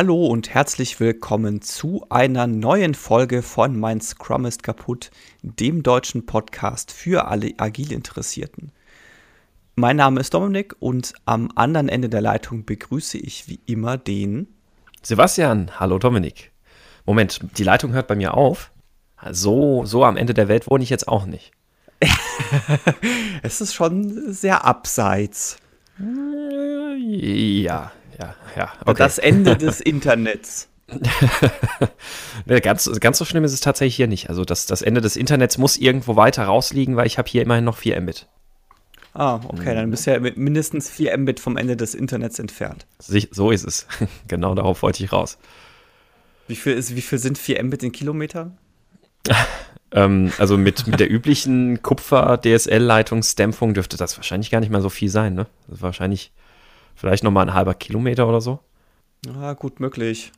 Hallo und herzlich willkommen zu einer neuen Folge von Mein Scrum ist kaputt, dem deutschen Podcast für alle agil Interessierten. Mein Name ist Dominik und am anderen Ende der Leitung begrüße ich wie immer den Sebastian. Hallo Dominik. Moment, die Leitung hört bei mir auf. So, so am Ende der Welt wohne ich jetzt auch nicht. es ist schon sehr abseits. Ja, ja, ja. Okay. Das Ende des Internets. ganz, ganz so schlimm ist es tatsächlich hier nicht. Also das, das Ende des Internets muss irgendwo weiter rausliegen, weil ich habe hier immerhin noch 4 Mbit. Ah, okay, dann bist du ja mindestens 4 Mbit vom Ende des Internets entfernt. So ist es. genau darauf wollte ich raus. Wie viel, ist, wie viel sind 4 Mbit in Kilometern? ähm, also mit, mit der üblichen Kupfer-DSL-Leitungsdämpfung dürfte das wahrscheinlich gar nicht mal so viel sein, ne? Das ist wahrscheinlich vielleicht nochmal ein halber Kilometer oder so. Ja, gut möglich.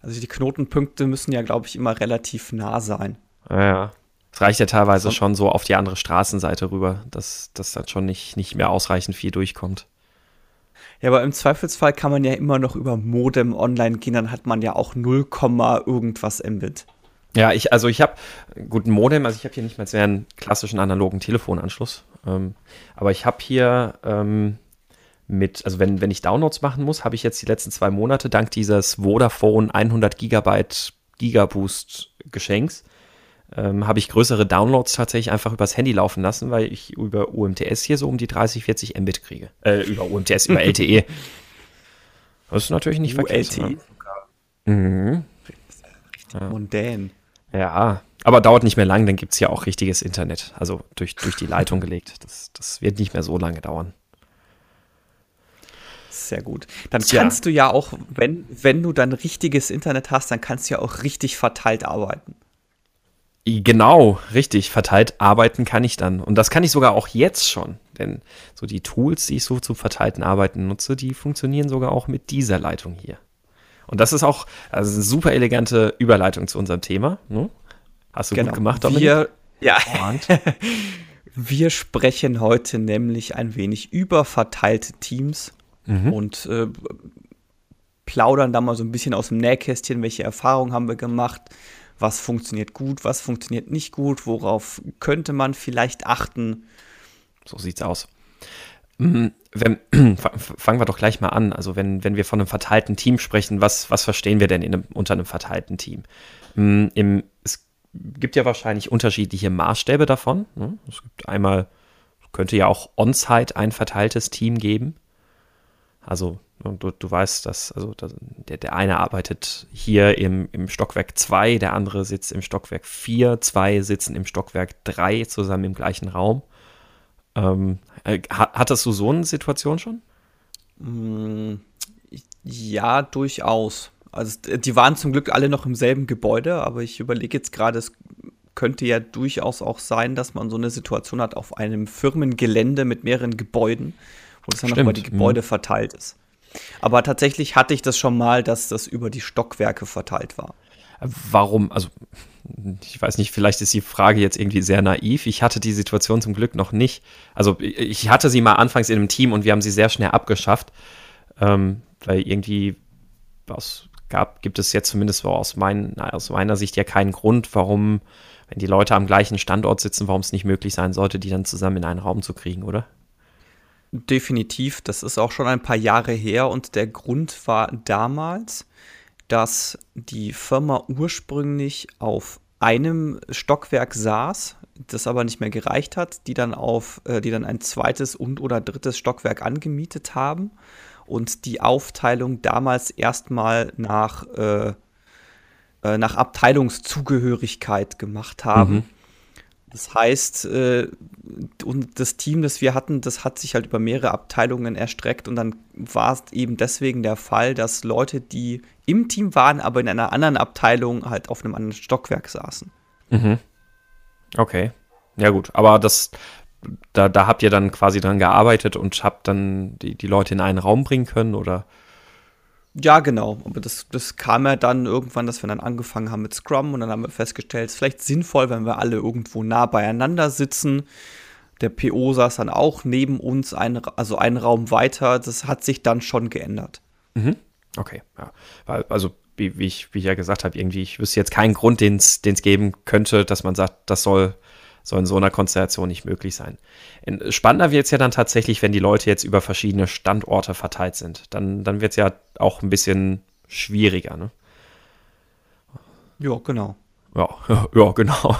Also die Knotenpunkte müssen ja, glaube ich, immer relativ nah sein. Ja, ja. Es reicht ja teilweise so. schon so auf die andere Straßenseite rüber, dass, dass dann schon nicht, nicht mehr ausreichend viel durchkommt. Ja, aber im Zweifelsfall kann man ja immer noch über Modem online gehen, dann hat man ja auch 0, irgendwas Mbit. Ja, ich, also ich habe, gut, ein Modem, also ich habe hier nicht mal mehr einen klassischen analogen Telefonanschluss. Ähm, aber ich habe hier ähm, mit, also wenn, wenn ich Downloads machen muss, habe ich jetzt die letzten zwei Monate dank dieses Vodafone 100 Gigabyte Gigaboost Geschenks, ähm, habe ich größere Downloads tatsächlich einfach übers Handy laufen lassen, weil ich über UMTS hier so um die 30, 40 Mbit kriege. Äh, über UMTS, über LTE. Das ist natürlich nicht verkehrt. LTE Mhm. Ja. Mondän. Ja, aber dauert nicht mehr lang, dann gibt es ja auch richtiges Internet. Also durch, durch die Leitung gelegt. Das, das wird nicht mehr so lange dauern. Sehr gut. Dann kannst ja. du ja auch, wenn, wenn du dann richtiges Internet hast, dann kannst du ja auch richtig verteilt arbeiten. Genau, richtig. Verteilt arbeiten kann ich dann. Und das kann ich sogar auch jetzt schon. Denn so die Tools, die ich so zum verteilten Arbeiten nutze, die funktionieren sogar auch mit dieser Leitung hier. Und das ist auch also eine super elegante Überleitung zu unserem Thema. Ne? Hast du genau. gut gemacht, Dominik? Wir, ja. Wir sprechen heute nämlich ein wenig über verteilte Teams mhm. und äh, plaudern da mal so ein bisschen aus dem Nähkästchen, welche Erfahrungen haben wir gemacht, was funktioniert gut, was funktioniert nicht gut, worauf könnte man vielleicht achten. So sieht's aus. Mhm. Wenn, fangen wir doch gleich mal an. Also wenn, wenn wir von einem verteilten Team sprechen, was, was verstehen wir denn einem, unter einem verteilten Team? Mhm, Im, es gibt ja wahrscheinlich unterschiedliche Maßstäbe davon. Ne? Es gibt einmal, könnte ja auch on-site ein verteiltes Team geben. Also du, du weißt, dass also der, der eine arbeitet hier im, im Stockwerk 2, der andere sitzt im Stockwerk 4, zwei sitzen im Stockwerk 3 zusammen im gleichen Raum. Ähm, äh, hattest du so eine Situation schon? Mm, ja, durchaus. Also die waren zum Glück alle noch im selben Gebäude, aber ich überlege jetzt gerade, es könnte ja durchaus auch sein, dass man so eine Situation hat auf einem Firmengelände mit mehreren Gebäuden, wo es dann nochmal die Gebäude mhm. verteilt ist. Aber tatsächlich hatte ich das schon mal, dass das über die Stockwerke verteilt war. Warum? Also ich weiß nicht, vielleicht ist die Frage jetzt irgendwie sehr naiv. Ich hatte die Situation zum Glück noch nicht. Also ich hatte sie mal anfangs in einem Team und wir haben sie sehr schnell abgeschafft, ähm, weil irgendwie was gab, gibt es jetzt zumindest aus, mein, aus meiner Sicht ja keinen Grund, warum, wenn die Leute am gleichen Standort sitzen, warum es nicht möglich sein sollte, die dann zusammen in einen Raum zu kriegen, oder? Definitiv, das ist auch schon ein paar Jahre her und der Grund war damals, dass die Firma ursprünglich auf einem Stockwerk saß, das aber nicht mehr gereicht hat, die dann auf, äh, die dann ein zweites und oder drittes Stockwerk angemietet haben und die Aufteilung damals erstmal nach, äh, äh, nach Abteilungszugehörigkeit gemacht haben. Mhm. Das heißt, äh, und das Team, das wir hatten, das hat sich halt über mehrere Abteilungen erstreckt und dann war es eben deswegen der Fall, dass Leute, die im Team waren, aber in einer anderen Abteilung halt auf einem anderen Stockwerk saßen. Mhm. Okay. Ja, gut. Aber das, da, da habt ihr dann quasi dran gearbeitet und habt dann die, die Leute in einen Raum bringen können, oder? Ja, genau. Aber das, das kam ja dann irgendwann, dass wir dann angefangen haben mit Scrum und dann haben wir festgestellt, es ist vielleicht sinnvoll, wenn wir alle irgendwo nah beieinander sitzen. Der PO saß dann auch neben uns, ein, also einen Raum weiter. Das hat sich dann schon geändert. Mhm. Okay, ja. Also wie, wie, ich, wie ich ja gesagt habe, irgendwie, ich wüsste jetzt keinen Grund, den es geben könnte, dass man sagt, das soll, soll in so einer Konstellation nicht möglich sein. Spannender wird es ja dann tatsächlich, wenn die Leute jetzt über verschiedene Standorte verteilt sind. Dann, dann wird es ja auch ein bisschen schwieriger, ne? Ja, genau. Ja, ja, genau.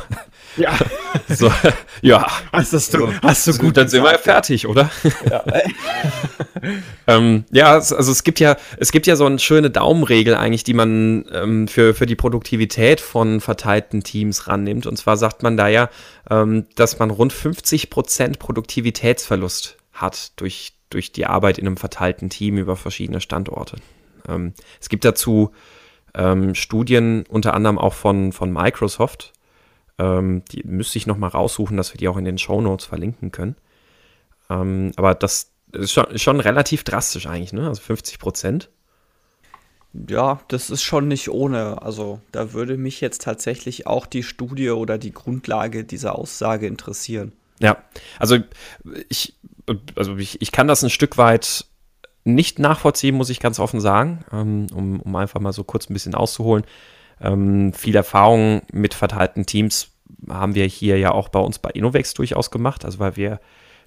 Ja. So, ja. Hast, hast du, hast du gut, dann sind wir fertig, oder? Ja. ähm, ja, also es gibt ja, es gibt ja so eine schöne Daumenregel eigentlich, die man ähm, für, für die Produktivität von verteilten Teams rannimmt. Und zwar sagt man da ja, ähm, dass man rund 50 Prozent Produktivitätsverlust hat durch, durch die Arbeit in einem verteilten Team über verschiedene Standorte. Ähm, es gibt dazu ähm, Studien, unter anderem auch von, von Microsoft. Ähm, die müsste ich nochmal raussuchen, dass wir die auch in den Show Notes verlinken können. Ähm, aber das ist schon, schon relativ drastisch eigentlich, ne? Also 50 Prozent. Ja, das ist schon nicht ohne. Also da würde mich jetzt tatsächlich auch die Studie oder die Grundlage dieser Aussage interessieren. Ja, also ich, also ich, ich kann das ein Stück weit nicht nachvollziehen, muss ich ganz offen sagen, ähm, um, um einfach mal so kurz ein bisschen auszuholen. Ähm, viel Erfahrung mit verteilten Teams haben wir hier ja auch bei uns bei Innovex durchaus gemacht, also weil wir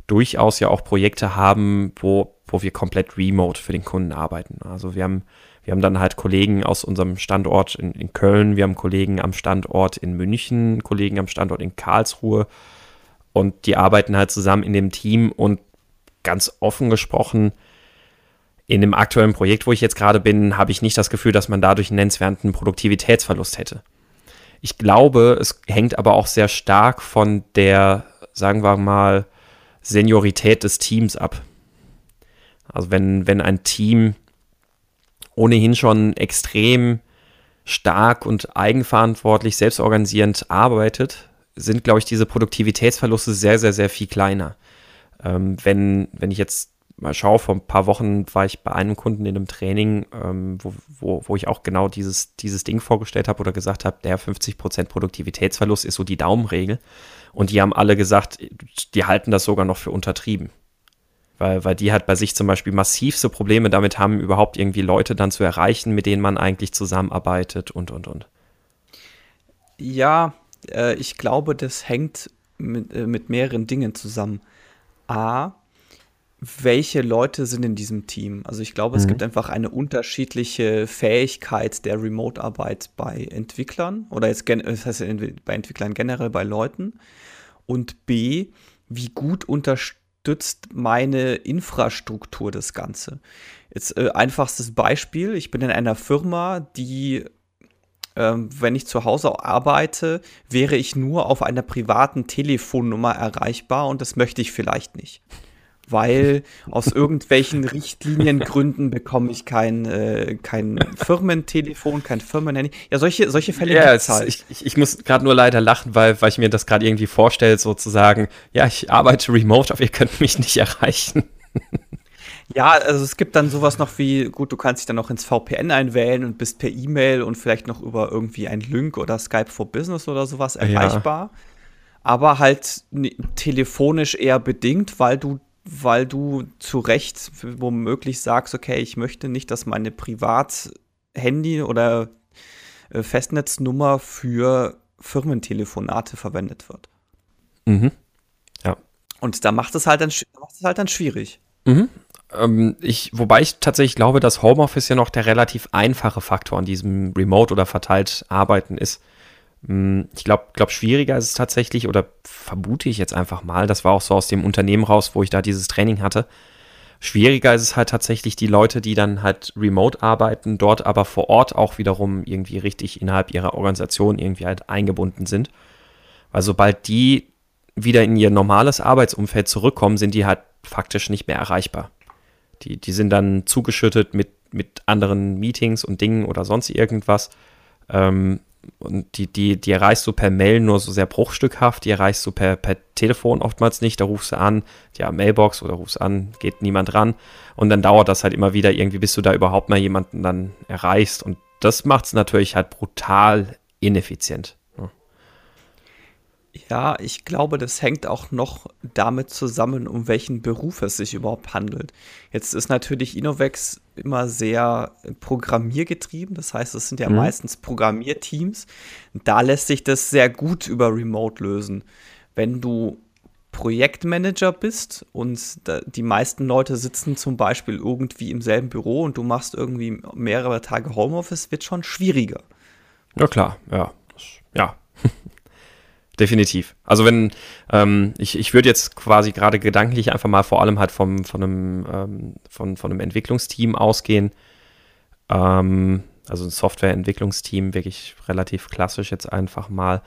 durchaus ja auch Projekte haben, wo, wo wir komplett remote für den Kunden arbeiten. Also wir haben, wir haben dann halt Kollegen aus unserem Standort in, in Köln, wir haben Kollegen am Standort in München, Kollegen am Standort in Karlsruhe und die arbeiten halt zusammen in dem Team und ganz offen gesprochen, in dem aktuellen Projekt, wo ich jetzt gerade bin, habe ich nicht das Gefühl, dass man dadurch einen nennenswerten Produktivitätsverlust hätte. Ich glaube, es hängt aber auch sehr stark von der, sagen wir mal, Seniorität des Teams ab. Also wenn, wenn ein Team ohnehin schon extrem stark und eigenverantwortlich, selbstorganisierend arbeitet, sind, glaube ich, diese Produktivitätsverluste sehr, sehr, sehr viel kleiner. Ähm, wenn, wenn ich jetzt mal schaue, vor ein paar Wochen war ich bei einem Kunden in einem Training, ähm, wo, wo, wo ich auch genau dieses, dieses Ding vorgestellt habe oder gesagt habe, der 50% Produktivitätsverlust ist so die Daumenregel. Und die haben alle gesagt, die halten das sogar noch für untertrieben. Weil, weil die halt bei sich zum Beispiel massivste Probleme damit haben, überhaupt irgendwie Leute dann zu erreichen, mit denen man eigentlich zusammenarbeitet und, und, und. Ja, äh, ich glaube, das hängt mit, äh, mit mehreren Dingen zusammen. A, welche Leute sind in diesem Team. Also ich glaube, mhm. es gibt einfach eine unterschiedliche Fähigkeit der Remote-Arbeit bei Entwicklern oder jetzt das heißt bei Entwicklern generell bei Leuten. Und B, wie gut unterstützt meine Infrastruktur das Ganze. Jetzt äh, einfachstes Beispiel, ich bin in einer Firma, die ähm, wenn ich zu Hause arbeite, wäre ich nur auf einer privaten Telefonnummer erreichbar und das möchte ich vielleicht nicht weil aus irgendwelchen Richtliniengründen bekomme ich kein, äh, kein Firmentelefon, kein Firmenhandy. Ja, solche, solche Fälle ja, gibt es halt. Ich, ich, ich muss gerade nur leider lachen, weil, weil ich mir das gerade irgendwie vorstelle, sozusagen, ja, ich arbeite remote, aber ihr könnt mich nicht erreichen. Ja, also es gibt dann sowas noch wie, gut, du kannst dich dann noch ins VPN einwählen und bist per E-Mail und vielleicht noch über irgendwie ein Link oder Skype for Business oder sowas erreichbar. Ja. Aber halt telefonisch eher bedingt, weil du weil du zu Recht womöglich sagst, okay, ich möchte nicht, dass meine Privat-Handy oder äh, Festnetznummer für Firmentelefonate verwendet wird. Mhm. Ja. Und da macht es halt dann, macht es halt dann schwierig. Mhm. Ähm, ich, wobei ich tatsächlich glaube, dass Homeoffice ja noch der relativ einfache Faktor an diesem Remote oder verteilt Arbeiten ist. Hm, ich glaube, glaub, schwieriger ist es tatsächlich, oder vermute ich jetzt einfach mal, das war auch so aus dem Unternehmen raus, wo ich da dieses Training hatte. Schwieriger ist es halt tatsächlich die Leute, die dann halt remote arbeiten, dort aber vor Ort auch wiederum irgendwie richtig innerhalb ihrer Organisation irgendwie halt eingebunden sind. Weil sobald die wieder in ihr normales Arbeitsumfeld zurückkommen, sind die halt faktisch nicht mehr erreichbar. Die, die sind dann zugeschüttet mit, mit anderen Meetings und Dingen oder sonst irgendwas. Ähm, und die, die, die erreichst du per Mail nur so sehr bruchstückhaft, die erreichst du per, per Telefon oftmals nicht, da rufst du an, ja, Mailbox oder rufst an, geht niemand ran. Und dann dauert das halt immer wieder. Irgendwie, bis du da überhaupt mal jemanden dann erreichst. Und das macht es natürlich halt brutal ineffizient. Ja, ich glaube, das hängt auch noch damit zusammen, um welchen Beruf es sich überhaupt handelt. Jetzt ist natürlich Innovex immer sehr programmiergetrieben, das heißt, es sind ja mhm. meistens Programmierteams. Da lässt sich das sehr gut über Remote lösen. Wenn du Projektmanager bist und die meisten Leute sitzen zum Beispiel irgendwie im selben Büro und du machst irgendwie mehrere Tage Homeoffice, wird schon schwieriger. Ja klar, ja. Ja, definitiv. Also wenn, ähm, ich, ich würde jetzt quasi gerade gedanklich einfach mal vor allem halt vom, von, einem, ähm, von, von einem Entwicklungsteam ausgehen. Ähm, also ein Softwareentwicklungsteam, wirklich relativ klassisch jetzt einfach mal.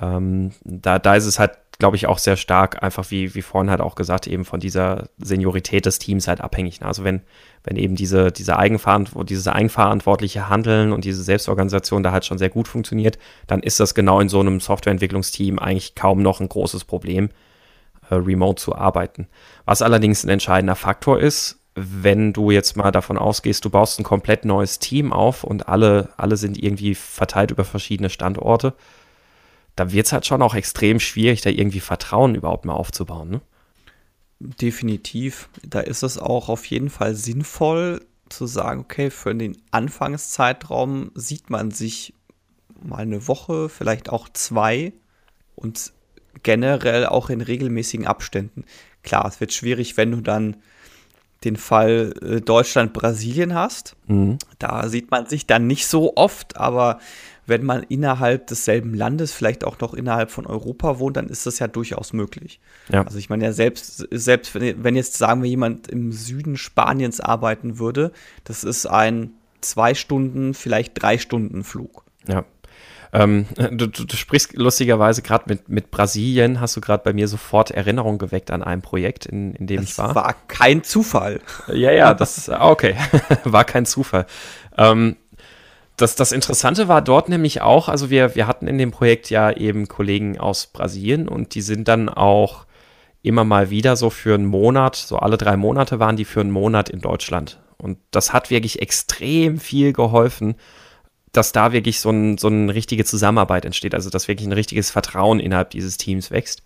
Ähm, da, da ist es halt glaube ich, auch sehr stark, einfach wie, wie vorhin halt auch gesagt, eben von dieser Seniorität des Teams halt abhängig. Ne? Also wenn, wenn eben diese, diese Eigenverantwort dieses eigenverantwortliche Handeln und diese Selbstorganisation da halt schon sehr gut funktioniert, dann ist das genau in so einem Softwareentwicklungsteam eigentlich kaum noch ein großes Problem, äh, remote zu arbeiten. Was allerdings ein entscheidender Faktor ist, wenn du jetzt mal davon ausgehst, du baust ein komplett neues Team auf und alle, alle sind irgendwie verteilt über verschiedene Standorte, da wird es halt schon auch extrem schwierig, da irgendwie Vertrauen überhaupt mal aufzubauen. Ne? Definitiv. Da ist es auch auf jeden Fall sinnvoll zu sagen, okay, für den Anfangszeitraum sieht man sich mal eine Woche, vielleicht auch zwei und generell auch in regelmäßigen Abständen. Klar, es wird schwierig, wenn du dann den Fall äh, Deutschland-Brasilien hast. Mhm. Da sieht man sich dann nicht so oft, aber wenn man innerhalb desselben Landes, vielleicht auch noch innerhalb von Europa wohnt, dann ist das ja durchaus möglich. Ja. Also ich meine ja selbst, selbst wenn jetzt sagen wir jemand im Süden Spaniens arbeiten würde, das ist ein zwei Stunden, vielleicht drei Stunden Flug. Ja. Ähm, du, du, du, sprichst lustigerweise gerade mit, mit Brasilien, hast du gerade bei mir sofort Erinnerung geweckt an ein Projekt, in, in dem das ich war. Das war kein Zufall. Ja, ja, das okay. war kein Zufall. Ähm, das, das Interessante war dort nämlich auch, also wir, wir hatten in dem Projekt ja eben Kollegen aus Brasilien und die sind dann auch immer mal wieder so für einen Monat, so alle drei Monate waren die für einen Monat in Deutschland. Und das hat wirklich extrem viel geholfen, dass da wirklich so, ein, so eine richtige Zusammenarbeit entsteht, also dass wirklich ein richtiges Vertrauen innerhalb dieses Teams wächst.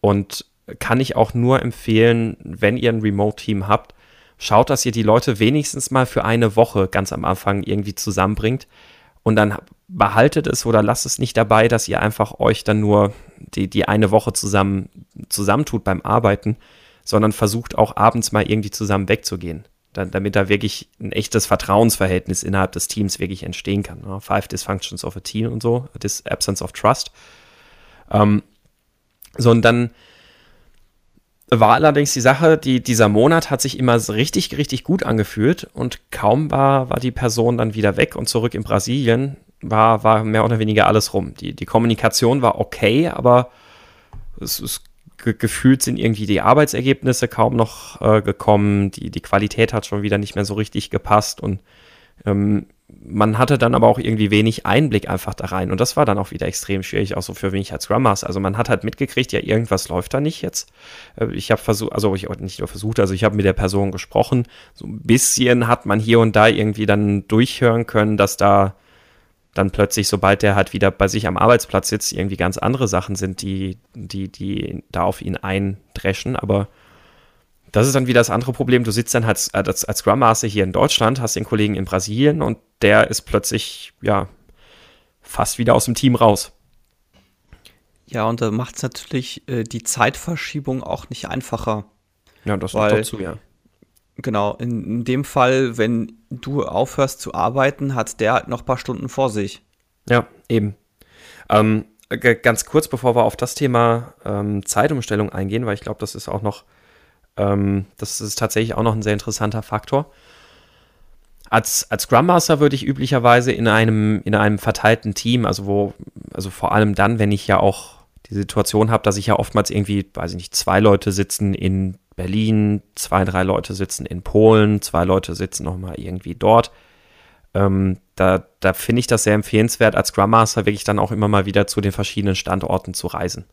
Und kann ich auch nur empfehlen, wenn ihr ein Remote-Team habt, schaut, dass ihr die Leute wenigstens mal für eine Woche ganz am Anfang irgendwie zusammenbringt und dann behaltet es oder lasst es nicht dabei, dass ihr einfach euch dann nur die, die eine Woche zusammen zusammentut beim Arbeiten, sondern versucht auch abends mal irgendwie zusammen wegzugehen. Dann, damit da wirklich ein echtes Vertrauensverhältnis innerhalb des Teams wirklich entstehen kann. Ne? Five Dysfunctions of a Team und so, This Absence of Trust. Ähm, so, und dann war allerdings die Sache, die, dieser Monat hat sich immer richtig, richtig gut angefühlt und kaum war, war die Person dann wieder weg und zurück in Brasilien, war, war mehr oder weniger alles rum. Die, die Kommunikation war okay, aber es ist gefühlt sind irgendwie die Arbeitsergebnisse kaum noch äh, gekommen, die, die Qualität hat schon wieder nicht mehr so richtig gepasst und ähm, man hatte dann aber auch irgendwie wenig Einblick einfach da rein. Und das war dann auch wieder extrem schwierig, auch so für mich als Scrum Master. Also man hat halt mitgekriegt, ja, irgendwas läuft da nicht jetzt. Äh, ich habe versucht, also ich nicht nur versucht, also ich habe mit der Person gesprochen. So ein bisschen hat man hier und da irgendwie dann durchhören können, dass da dann plötzlich, sobald der halt wieder bei sich am Arbeitsplatz sitzt, irgendwie ganz andere Sachen sind, die, die, die da auf ihn eindreschen. Aber das ist dann wieder das andere Problem. Du sitzt dann halt als, als Scrum Master hier in Deutschland, hast den Kollegen in Brasilien und der ist plötzlich, ja, fast wieder aus dem Team raus. Ja, und da macht es natürlich äh, die Zeitverschiebung auch nicht einfacher. Ja, das weil, dazu, ja. Genau, in, in, dem Fall, wenn du aufhörst zu arbeiten, hat der halt noch ein paar Stunden vor sich. Ja, eben. Ähm, ganz kurz, bevor wir auf das Thema ähm, Zeitumstellung eingehen, weil ich glaube, das ist auch noch ähm, das ist tatsächlich auch noch ein sehr interessanter Faktor. Als, als Scrum Master würde ich üblicherweise in einem, in einem verteilten Team, also wo, also vor allem dann, wenn ich ja auch die Situation habe, dass ich ja oftmals irgendwie, weiß ich nicht, zwei Leute sitzen in Berlin, zwei, drei Leute sitzen in Polen, zwei Leute sitzen nochmal irgendwie dort. Ähm, da da finde ich das sehr empfehlenswert, als Scrum Master wirklich dann auch immer mal wieder zu den verschiedenen Standorten zu reisen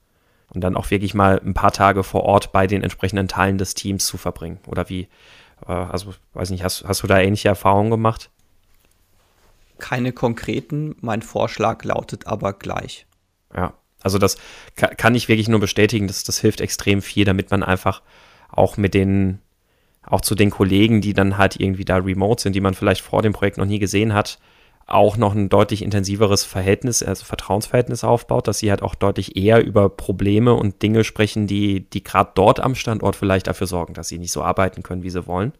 und dann auch wirklich mal ein paar Tage vor Ort bei den entsprechenden Teilen des Teams zu verbringen. Oder wie, äh, also weiß nicht, hast, hast du da ähnliche Erfahrungen gemacht? Keine konkreten, mein Vorschlag lautet aber gleich. Ja, Also das kann ich wirklich nur bestätigen, dass das hilft extrem viel, damit man einfach auch mit den, auch zu den Kollegen, die dann halt irgendwie da remote sind, die man vielleicht vor dem Projekt noch nie gesehen hat, auch noch ein deutlich intensiveres Verhältnis, also Vertrauensverhältnis aufbaut, dass sie halt auch deutlich eher über Probleme und Dinge sprechen, die, die gerade dort am Standort vielleicht dafür sorgen, dass sie nicht so arbeiten können, wie sie wollen.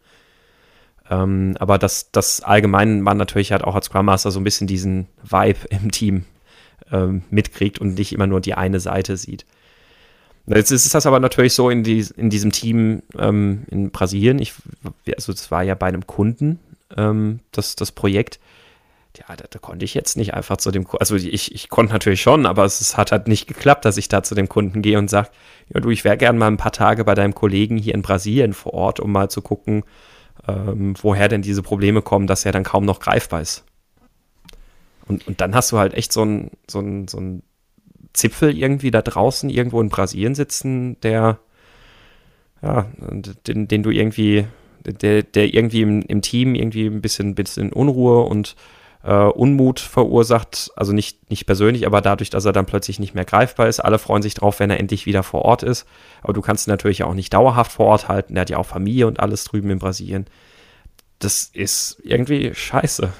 Ähm, aber das, das allgemein man natürlich halt auch als Scrum Master so ein bisschen diesen Vibe im Team ähm, mitkriegt und nicht immer nur die eine Seite sieht. Jetzt ist das aber natürlich so in, die, in diesem Team ähm, in Brasilien. Ich, also das war ja bei einem Kunden, ähm, das, das Projekt ja, da, da, konnte ich jetzt nicht einfach zu dem, also ich, ich konnte natürlich schon, aber es, es, hat halt nicht geklappt, dass ich da zu dem Kunden gehe und sage, ja du, ich wäre gern mal ein paar Tage bei deinem Kollegen hier in Brasilien vor Ort, um mal zu gucken, ähm, woher denn diese Probleme kommen, dass er dann kaum noch greifbar ist. Und, und dann hast du halt echt so ein, so so ein Zipfel irgendwie da draußen irgendwo in Brasilien sitzen, der, ja, den, den du irgendwie, der, der irgendwie im, im Team irgendwie ein bisschen, bisschen Unruhe und äh, Unmut verursacht, also nicht, nicht persönlich, aber dadurch, dass er dann plötzlich nicht mehr greifbar ist. Alle freuen sich drauf, wenn er endlich wieder vor Ort ist. Aber du kannst ihn natürlich auch nicht dauerhaft vor Ort halten. Er hat ja auch Familie und alles drüben in Brasilien. Das ist irgendwie scheiße.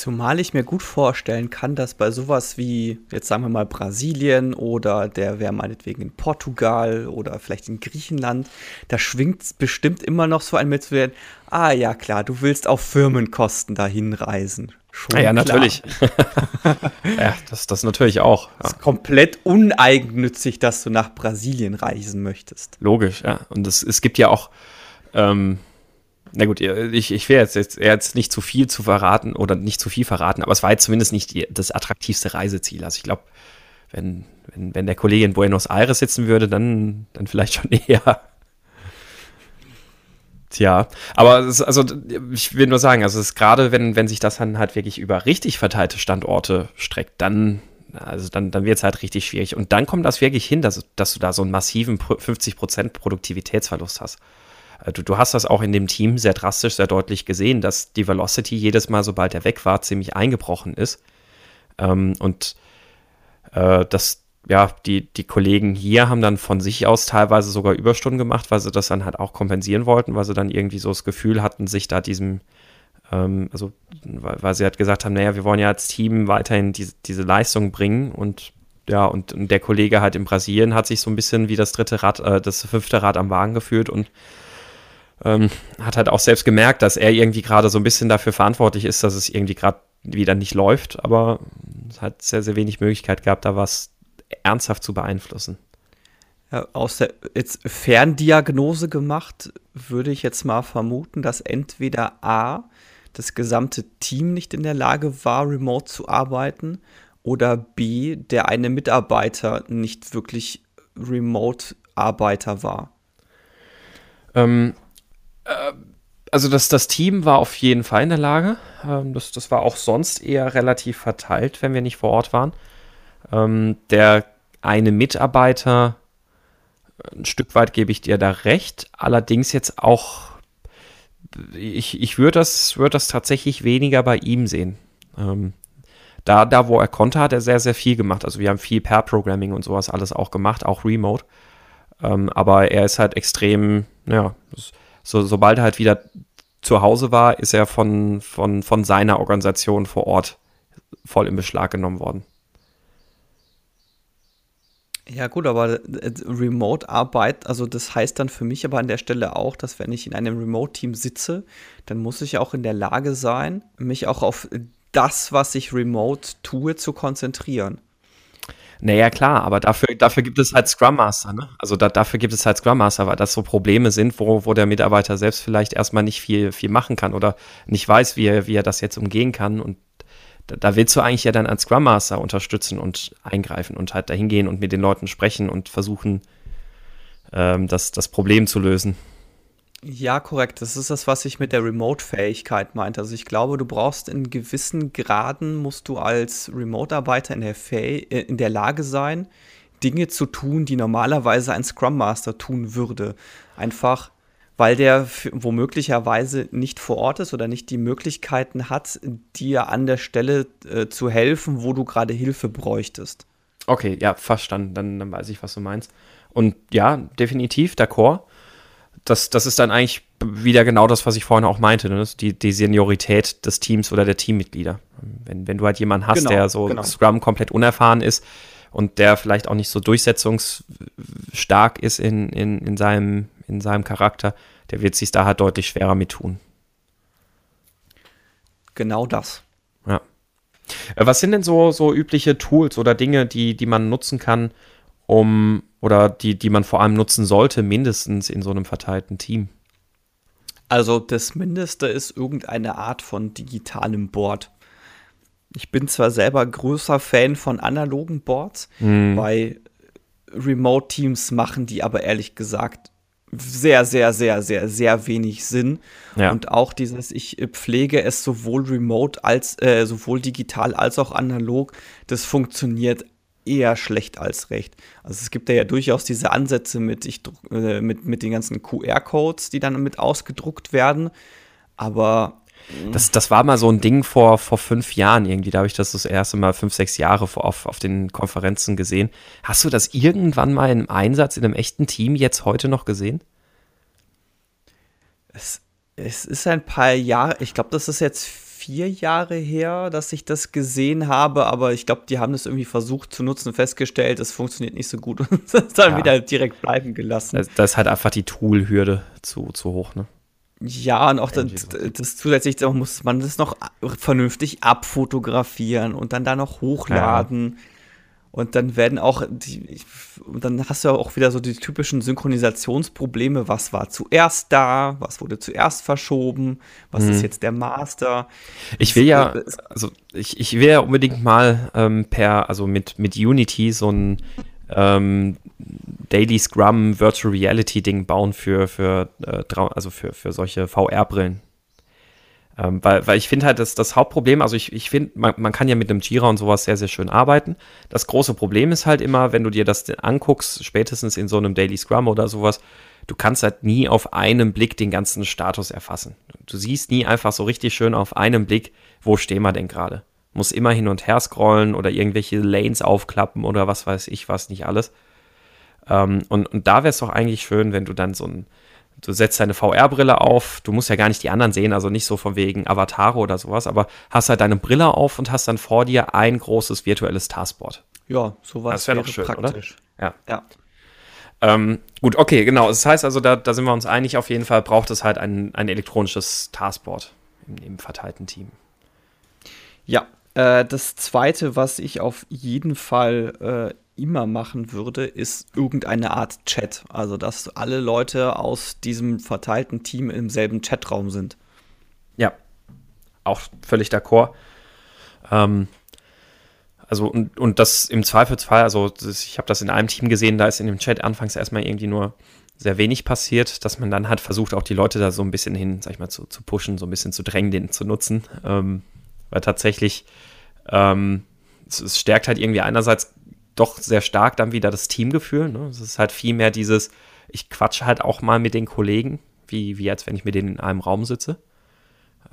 Zumal ich mir gut vorstellen kann, dass bei sowas wie, jetzt sagen wir mal Brasilien oder der wäre meinetwegen in Portugal oder vielleicht in Griechenland, da schwingt bestimmt immer noch so ein Mitzuwerden, ah ja klar, du willst auf Firmenkosten dahin reisen. Schon ja, ja natürlich. ja, das, das natürlich auch. Ja. Das ist komplett uneigennützig, dass du nach Brasilien reisen möchtest. Logisch, ja. Und es, es gibt ja auch ähm, na gut, ich, ich will jetzt, jetzt, jetzt nicht zu viel zu verraten oder nicht zu viel verraten, aber es war jetzt zumindest nicht die, das attraktivste Reiseziel. Also ich glaube, wenn, wenn, wenn der Kollege in Buenos Aires sitzen würde, dann, dann vielleicht schon eher. Tja, aber ist, also ich will nur sagen, also es gerade, wenn, wenn sich das dann halt wirklich über richtig verteilte Standorte streckt, dann, also dann, dann wird es halt richtig schwierig. Und dann kommt das wirklich hin, dass, dass du da so einen massiven 50% Produktivitätsverlust hast. Äh, du, du hast das auch in dem Team sehr drastisch, sehr deutlich gesehen, dass die Velocity jedes Mal, sobald er weg war, ziemlich eingebrochen ist. Ähm, und äh, das, ja, die, die Kollegen hier haben dann von sich aus teilweise sogar Überstunden gemacht, weil sie das dann halt auch kompensieren wollten, weil sie dann irgendwie so das Gefühl hatten, sich da diesem, ähm, also, weil, weil, sie halt gesagt haben, naja, wir wollen ja als Team weiterhin diese, diese Leistung bringen und ja, und, der Kollege halt in Brasilien hat sich so ein bisschen wie das dritte Rad, äh, das fünfte Rad am Wagen geführt und ähm, hat halt auch selbst gemerkt, dass er irgendwie gerade so ein bisschen dafür verantwortlich ist, dass es irgendwie gerade wieder nicht läuft, aber es hat sehr, sehr wenig Möglichkeit gehabt, da was ernsthaft zu beeinflussen. Ja, aus der jetzt Ferndiagnose gemacht, würde ich jetzt mal vermuten, dass entweder A, das gesamte Team nicht in der Lage war, remote zu arbeiten, oder B, der eine Mitarbeiter nicht wirklich Remote-Arbeiter war. Ähm, äh, also das, das Team war auf jeden Fall in der Lage. Ähm, das, das war auch sonst eher relativ verteilt, wenn wir nicht vor Ort waren. Ähm, der eine Mitarbeiter, ein Stück weit gebe ich dir da recht, allerdings jetzt auch, ich, ich würde das, würd das tatsächlich weniger bei ihm sehen. Ähm, da, da, wo er konnte, hat er sehr, sehr viel gemacht. Also wir haben viel Pair-Programming und sowas alles auch gemacht, auch remote. Ähm, aber er ist halt extrem, ja, das, so, sobald er halt wieder zu Hause war, ist er von, von, von seiner Organisation vor Ort voll in Beschlag genommen worden. Ja, gut, aber äh, Remote-Arbeit, also das heißt dann für mich aber an der Stelle auch, dass wenn ich in einem Remote-Team sitze, dann muss ich auch in der Lage sein, mich auch auf das, was ich remote tue, zu konzentrieren. Naja, klar, aber dafür, dafür gibt es halt Scrum Master, ne? Also da, dafür gibt es halt Scrum Master, weil das so Probleme sind, wo, wo der Mitarbeiter selbst vielleicht erstmal nicht viel, viel machen kann oder nicht weiß, wie er, wie er das jetzt umgehen kann. Und da, da willst du eigentlich ja dann als Scrum Master unterstützen und eingreifen und halt dahin gehen und mit den Leuten sprechen und versuchen, ähm, das, das Problem zu lösen. Ja, korrekt. Das ist das, was ich mit der Remote-Fähigkeit meinte. Also ich glaube, du brauchst in gewissen Graden, musst du als Remote-Arbeiter in, der äh, in der Lage sein, Dinge zu tun, die normalerweise ein Scrum Master tun würde. Einfach, weil der womöglicherweise nicht vor Ort ist oder nicht die Möglichkeiten hat, dir an der Stelle äh, zu helfen, wo du gerade Hilfe bräuchtest. Okay, ja, verstanden. Dann, dann weiß ich, was du meinst. Und ja, definitiv, d'accord. Das, das ist dann eigentlich wieder genau das, was ich vorhin auch meinte, ne? die, die Seniorität des Teams oder der Teammitglieder. Wenn, wenn du halt jemanden hast, genau, der so genau. Scrum komplett unerfahren ist und der vielleicht auch nicht so durchsetzungsstark ist in, in, in, seinem, in seinem Charakter, der wird sich da halt deutlich schwerer mit tun. Genau das. Ja. Äh, was sind denn so, so übliche Tools oder Dinge, die, die man nutzen kann, um oder die, die man vor allem nutzen sollte, mindestens in so einem verteilten Team? Also das Mindeste ist irgendeine Art von digitalem Board. Ich bin zwar selber größer Fan von analogen Boards, mhm. bei Remote-Teams machen die aber ehrlich gesagt sehr, sehr, sehr, sehr, sehr wenig Sinn. Ja. Und auch dieses, ich pflege es sowohl remote als, äh, sowohl digital als auch analog, das funktioniert eher schlecht als recht. Also es gibt ja, ja durchaus diese Ansätze mit, ich, äh, mit, mit den ganzen QR-Codes, die dann mit ausgedruckt werden. Aber das, das war mal so ein Ding vor, vor fünf Jahren irgendwie. Da habe ich das das erste Mal fünf, sechs Jahre auf, auf den Konferenzen gesehen. Hast du das irgendwann mal im Einsatz in einem echten Team jetzt heute noch gesehen? Es, es ist ein paar Jahre, ich glaube, das ist jetzt vier Jahre her, dass ich das gesehen habe, aber ich glaube, die haben das irgendwie versucht zu nutzen, festgestellt, es funktioniert nicht so gut und es dann ja. wieder direkt bleiben gelassen. Das, das ist halt einfach die Tool-Hürde zu, zu hoch, ne? Ja, und auch das, das, zusätzlich muss man das noch vernünftig abfotografieren und dann da noch hochladen. Ja. Und dann werden auch, die, dann hast du auch wieder so die typischen Synchronisationsprobleme. Was war zuerst da? Was wurde zuerst verschoben? Was hm. ist mhm. jetzt der Master? Ich will ja, also ich, ich will ja unbedingt mal ähm, per, also mit, mit Unity so ein ähm, Daily Scrum Virtual Reality Ding bauen für, für, äh, also für, für solche VR-Brillen. Ähm, weil, weil ich finde halt, dass das Hauptproblem, also ich, ich finde, man, man kann ja mit einem Jira und sowas sehr, sehr schön arbeiten. Das große Problem ist halt immer, wenn du dir das anguckst, spätestens in so einem Daily Scrum oder sowas, du kannst halt nie auf einen Blick den ganzen Status erfassen. Du siehst nie einfach so richtig schön auf einen Blick, wo stehen wir denn gerade muss immer hin und her scrollen oder irgendwelche Lanes aufklappen oder was weiß ich was, nicht alles. Ähm, und, und da wäre es doch eigentlich schön, wenn du dann so ein, du setzt deine VR-Brille auf, du musst ja gar nicht die anderen sehen, also nicht so von wegen Avatare oder sowas, aber hast halt deine Brille auf und hast dann vor dir ein großes virtuelles Taskboard. Ja, sowas das wäre doch schön, praktisch. oder? Ja. ja. Ähm, gut, okay, genau. Das heißt also, da, da sind wir uns einig, auf jeden Fall braucht es halt ein, ein elektronisches Taskboard im, im verteilten Team. Ja, äh, das zweite, was ich auf jeden Fall äh, immer machen würde, ist irgendeine Art Chat. Also, dass alle Leute aus diesem verteilten Team im selben Chatraum sind. Ja, auch völlig d'accord. Ähm, also, und, und das im Zweifelsfall, also das, ich habe das in einem Team gesehen, da ist in dem Chat anfangs erstmal irgendwie nur sehr wenig passiert, dass man dann halt versucht, auch die Leute da so ein bisschen hin, sag ich mal, zu, zu pushen, so ein bisschen zu drängen, den zu nutzen. Ähm, weil tatsächlich ähm, es, es, stärkt halt irgendwie einerseits doch sehr stark dann wieder das Teamgefühl. Ne? Es ist halt viel mehr dieses, ich quatsche halt auch mal mit den Kollegen, wie, wie als wenn ich mit denen in einem Raum sitze.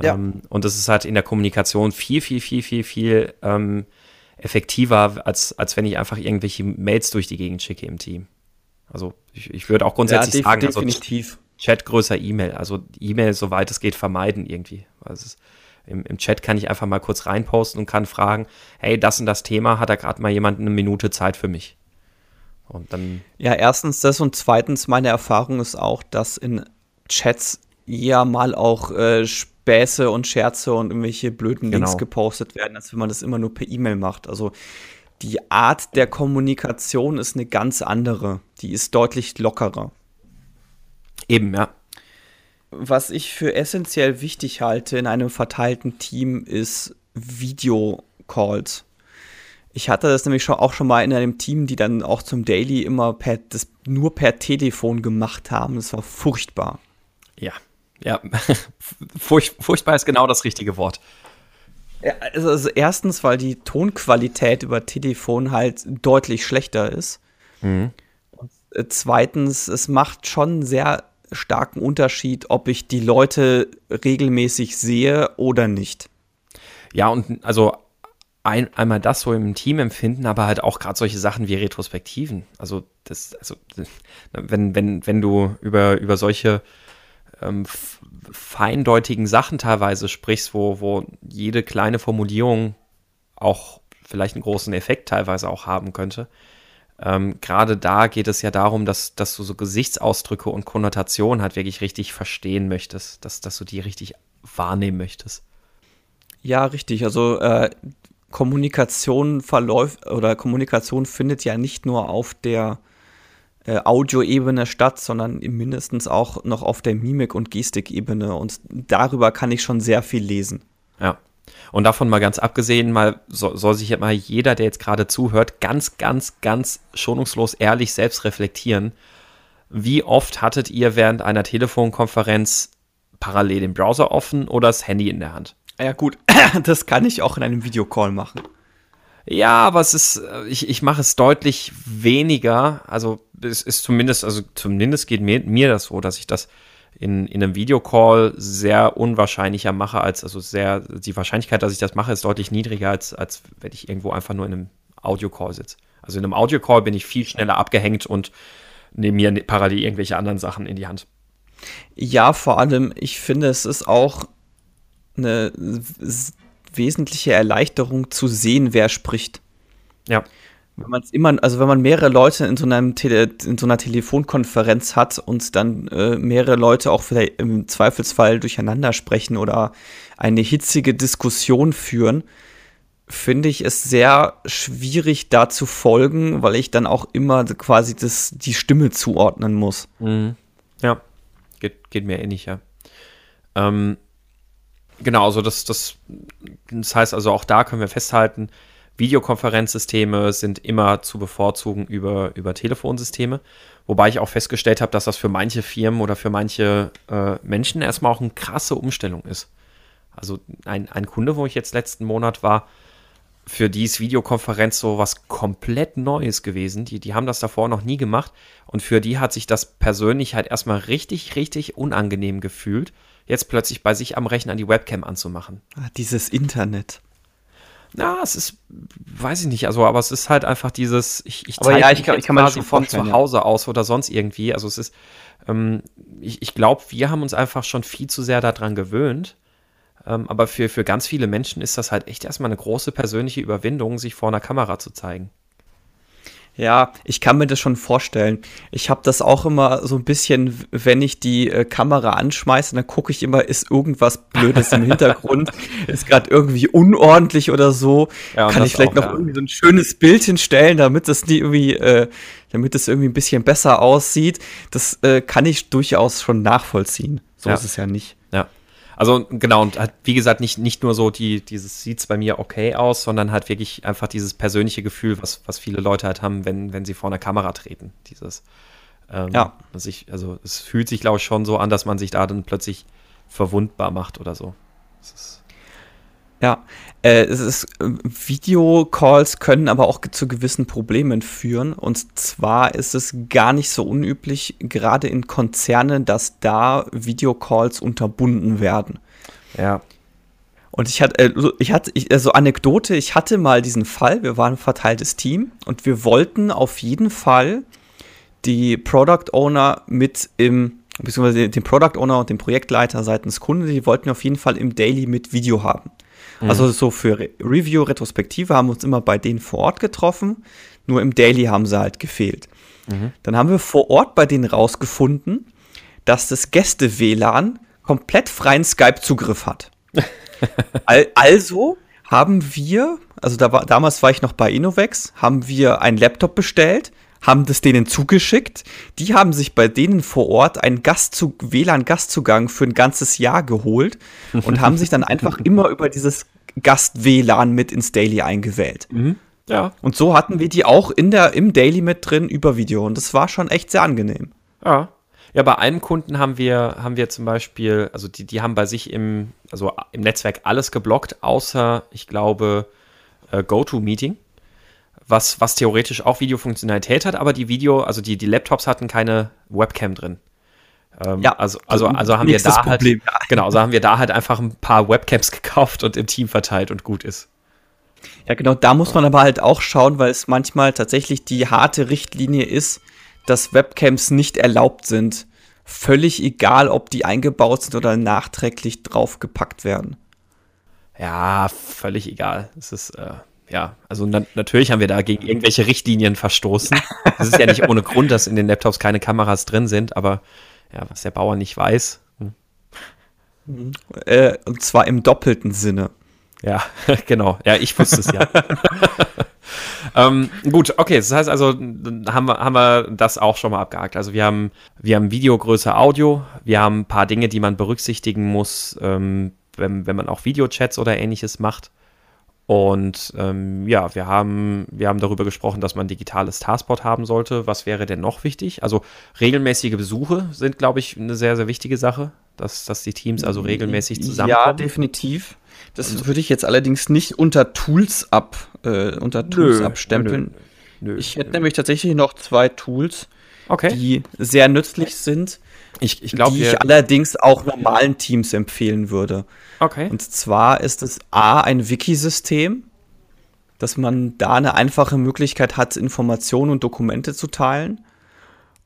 Ja. Ähm, und es ist halt in der Kommunikation viel, viel, viel, viel, viel ähm, effektiver, als, als wenn ich einfach irgendwelche Mails durch die Gegend schicke im Team. Also ich, ich würde auch grundsätzlich ja, sagen, definitiv. Also Chat größer E-Mail. Also E-Mail, soweit es geht, vermeiden irgendwie. Also es ist, im, im Chat kann ich einfach mal kurz reinposten und kann fragen, hey, das und das Thema, hat da gerade mal jemand eine Minute Zeit für mich? Und dann. Ja, erstens das und zweitens, meine Erfahrung ist auch, dass in Chats eher mal auch äh, Späße und Scherze und irgendwelche blöden Links genau. gepostet werden, als wenn man das immer nur per E-Mail macht. Also die Art der Kommunikation ist eine ganz andere. Die ist deutlich lockerer. Eben, ja was ich für essentiell wichtig halte in einem verteilten Team, ist Videocalls. Ich hatte das nämlich schon, auch schon mal in einem Team, die dann auch zum Daily immer per, das nur per Telefon gemacht haben. Das war furchtbar. Ja, ja. Furch, furchtbar ist genau das richtige Wort. Ja, also, also, erstens, weil die Tonqualität über Telefon halt deutlich schlechter ist. Mhm. Und zweitens, es macht schon sehr starken Unterschied, ob ich die Leute regelmäßig sehe oder nicht. Ja, und also ein, einmal das so im Team empfinden, aber halt auch gerade solche Sachen wie Retrospektiven. Also das, also wenn, wenn, wenn du über, über solche ähm, feindeutigen Sachen teilweise sprichst, wo, wo jede kleine Formulierung auch vielleicht einen großen Effekt teilweise auch haben könnte. Ähm, Gerade da geht es ja darum, dass, dass du so Gesichtsausdrücke und Konnotationen halt wirklich richtig verstehen möchtest, dass, dass du die richtig wahrnehmen möchtest. Ja, richtig. Also äh, Kommunikation verläuft oder Kommunikation findet ja nicht nur auf der äh, Audioebene statt, sondern mindestens auch noch auf der Mimik- und Gestikebene. Und darüber kann ich schon sehr viel lesen. Ja. Und davon mal ganz abgesehen, mal so, soll sich ja mal jeder, der jetzt gerade zuhört, ganz, ganz, ganz schonungslos ehrlich selbst reflektieren. Wie oft hattet ihr während einer Telefonkonferenz parallel den Browser offen oder das Handy in der Hand? Ja, gut, das kann ich auch in einem Videocall machen. Ja, aber es ist, äh, ich, ich mache es deutlich weniger. Also es ist zumindest, also zumindest geht mir, mir das so, dass ich das in, in einem Videocall sehr unwahrscheinlicher mache, als, also sehr, die Wahrscheinlichkeit, dass ich das mache, ist deutlich niedriger, als, als wenn ich irgendwo einfach nur in einem Audiocall sitze. Also in einem Audiocall bin ich viel schneller abgehängt und nehme mir parallel irgendwelche anderen Sachen in die Hand. Ja, vor allem, ich finde, es ist auch eine wesentliche Erleichterung zu sehen, wer spricht. Ja wenn man es immer, also wenn man mehrere Leute in so, einem Tele, in so einer Telefonkonferenz hat und dann äh, mehrere Leute auch vielleicht im Zweifelsfall durcheinander sprechen oder eine hitzige Diskussion führen, finde ich es sehr schwierig, da zu folgen, weil ich dann auch immer quasi das, die Stimme zuordnen muss. Mhm. Ja, geht, geht mir ähnlich, ja. Ähm, genau, also das, das, das heißt also auch da können wir festhalten, Videokonferenzsysteme sind immer zu bevorzugen über, über Telefonsysteme. Wobei ich auch festgestellt habe, dass das für manche Firmen oder für manche äh, Menschen erstmal auch eine krasse Umstellung ist. Also ein, ein Kunde, wo ich jetzt letzten Monat war, für die ist Videokonferenz so was komplett Neues gewesen. Die, die haben das davor noch nie gemacht. Und für die hat sich das persönlich halt erstmal richtig, richtig unangenehm gefühlt, jetzt plötzlich bei sich am Rechner die Webcam anzumachen. Ah, dieses Internet. Na, es ist, weiß ich nicht, also, aber es ist halt einfach dieses, ich, ich zeige ja, ich kann, ich kann quasi von zu Hause ja. aus oder sonst irgendwie. Also es ist, ähm, ich, ich glaube, wir haben uns einfach schon viel zu sehr daran gewöhnt. Ähm, aber für, für ganz viele Menschen ist das halt echt erstmal eine große persönliche Überwindung, sich vor einer Kamera zu zeigen. Ja, ich kann mir das schon vorstellen. Ich habe das auch immer so ein bisschen, wenn ich die äh, Kamera anschmeiße, dann gucke ich immer, ist irgendwas Blödes im Hintergrund, ist gerade irgendwie unordentlich oder so. Ja, kann ich vielleicht auch, noch ja. irgendwie so ein schönes Bild hinstellen, damit das nie irgendwie, äh, damit es irgendwie ein bisschen besser aussieht. Das äh, kann ich durchaus schon nachvollziehen. So ja. ist es ja nicht. Ja. Also genau, und hat, wie gesagt, nicht, nicht nur so die, dieses sieht's bei mir okay aus, sondern halt wirklich einfach dieses persönliche Gefühl, was, was viele Leute halt haben, wenn, wenn sie vor einer Kamera treten. Dieses, ähm, ja. Ich, also es fühlt sich, glaube ich, schon so an, dass man sich da dann plötzlich verwundbar macht oder so. Ja, äh, es ist, äh, Videocalls können aber auch zu gewissen Problemen führen. Und zwar ist es gar nicht so unüblich, gerade in Konzernen, dass da Videocalls unterbunden werden. Ja. Und ich hatte, äh, ich hatte, also Anekdote, ich hatte mal diesen Fall, wir waren ein verteiltes Team und wir wollten auf jeden Fall die Product Owner mit im, beziehungsweise den Product Owner und den Projektleiter seitens Kunde, die wollten wir auf jeden Fall im Daily mit Video haben. Mhm. Also so für Re Review, Retrospektive haben wir uns immer bei denen vor Ort getroffen, nur im Daily haben sie halt gefehlt. Mhm. Dann haben wir vor Ort bei denen rausgefunden, dass das Gäste-WLAN komplett freien Skype-Zugriff hat. also haben wir, also da war, damals war ich noch bei Innovex, haben wir einen Laptop bestellt, haben das denen zugeschickt. Die haben sich bei denen vor Ort einen Gastzug, WLAN-Gastzugang für ein ganzes Jahr geholt und haben sich dann einfach immer über dieses Gast-WLAN mit ins Daily eingewählt. Mhm. Ja. Und so hatten wir die auch in der, im Daily mit drin über Video und das war schon echt sehr angenehm. Ja. Ja, bei einem Kunden haben wir, haben wir zum Beispiel, also die, die haben bei sich im, also im Netzwerk alles geblockt, außer, ich glaube, äh, GoToMeeting was, was theoretisch auch Videofunktionalität hat, aber die Video, also die, die Laptops hatten keine Webcam drin. Ähm, ja, also, also, also haben wir da halt, genau, also haben wir da halt einfach ein paar Webcams gekauft und im Team verteilt und gut ist. Ja, genau, da muss man aber halt auch schauen, weil es manchmal tatsächlich die harte Richtlinie ist, dass Webcams nicht erlaubt sind. Völlig egal, ob die eingebaut sind oder nachträglich draufgepackt werden. Ja, völlig egal. Es ist, äh, ja, also na natürlich haben wir da gegen irgendwelche Richtlinien verstoßen. Es ist ja nicht ohne Grund, dass in den Laptops keine Kameras drin sind, aber ja, was der Bauer nicht weiß. Hm. Mhm. Äh, und zwar im doppelten Sinne. Ja, genau. Ja, ich wusste es ja. ähm, gut, okay, das heißt also, haben wir, haben wir das auch schon mal abgehakt. Also wir haben, wir haben Videogröße Audio, wir haben ein paar Dinge, die man berücksichtigen muss, ähm, wenn, wenn man auch Videochats oder ähnliches macht. Und ähm, ja, wir haben, wir haben darüber gesprochen, dass man digitales Taskboard haben sollte. Was wäre denn noch wichtig? Also regelmäßige Besuche sind, glaube ich, eine sehr, sehr wichtige Sache, dass, dass die Teams also regelmäßig zusammenkommen. Ja, definitiv. Das würde ich jetzt allerdings nicht unter Tools ab, äh, unter Tools nö, abstempeln. Nö, nö, ich hätte nämlich tatsächlich noch zwei Tools, okay. die sehr nützlich sind. Ich, ich glaube, die ich allerdings auch normalen Teams empfehlen würde. Okay. Und zwar ist es A, ein Wiki-System, dass man da eine einfache Möglichkeit hat, Informationen und Dokumente zu teilen.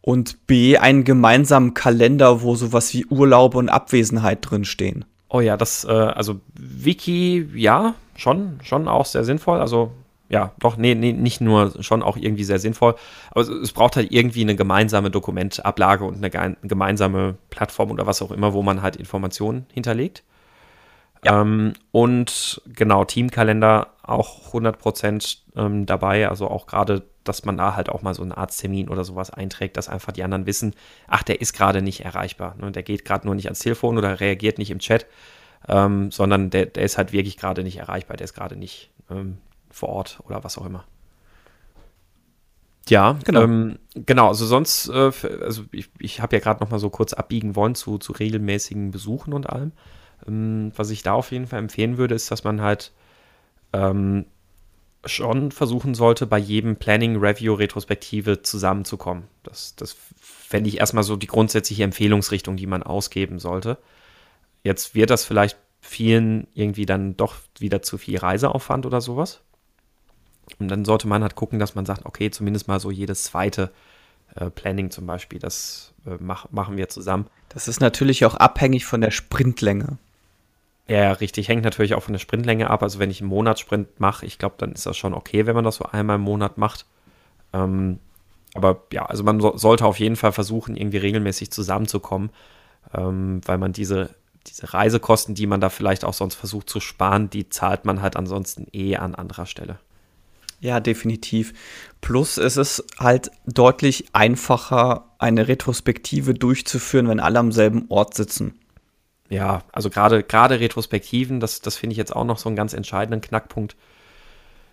Und B, einen gemeinsamen Kalender, wo sowas wie Urlaube und Abwesenheit drinstehen. Oh ja, das, äh, also Wiki, ja, schon, schon auch sehr sinnvoll. Also ja, doch, nee, nee, nicht nur, schon auch irgendwie sehr sinnvoll. Aber es, es braucht halt irgendwie eine gemeinsame Dokumentablage und eine, gemeinsame Plattform oder was auch immer, wo man halt Informationen hinterlegt. Ja. Ähm, und genau, Teamkalender auch 100% ähm, dabei. Also auch gerade, dass man da halt auch mal so einen Arzttermin oder sowas einträgt, dass einfach die anderen wissen, ach, der ist gerade nicht erreichbar. Ne? Der geht gerade nur nicht ans Telefon oder reagiert nicht im Chat, ähm, sondern der, der ist halt wirklich gerade nicht erreichbar. Der ist gerade nicht ähm, vor Ort oder was auch immer. Ja, genau. Ähm, genau, also sonst, äh, also ich, ich habe ja gerade noch mal so kurz abbiegen wollen zu, zu regelmäßigen Besuchen und allem. Ähm, was ich da auf jeden Fall empfehlen würde, ist, dass man halt ähm, schon versuchen sollte, bei jedem Planning, Review, Retrospektive zusammenzukommen. Das, das fände ich erstmal so die grundsätzliche Empfehlungsrichtung, die man ausgeben sollte. Jetzt wird das vielleicht vielen irgendwie dann doch wieder zu viel Reiseaufwand oder sowas. Und dann sollte man halt gucken, dass man sagt, okay, zumindest mal so jedes zweite äh, Planning zum Beispiel, das äh, mach, machen wir zusammen. Das ist natürlich auch abhängig von der Sprintlänge. Ja, richtig. Hängt natürlich auch von der Sprintlänge ab. Also wenn ich einen Monatssprint mache, ich glaube, dann ist das schon okay, wenn man das so einmal im Monat macht. Ähm, aber ja, also man so, sollte auf jeden Fall versuchen, irgendwie regelmäßig zusammenzukommen, ähm, weil man diese, diese Reisekosten, die man da vielleicht auch sonst versucht zu sparen, die zahlt man halt ansonsten eh an anderer Stelle. Ja, definitiv. Plus es ist halt deutlich einfacher, eine Retrospektive durchzuführen, wenn alle am selben Ort sitzen. Ja, also gerade gerade Retrospektiven, das, das finde ich jetzt auch noch so einen ganz entscheidenden Knackpunkt.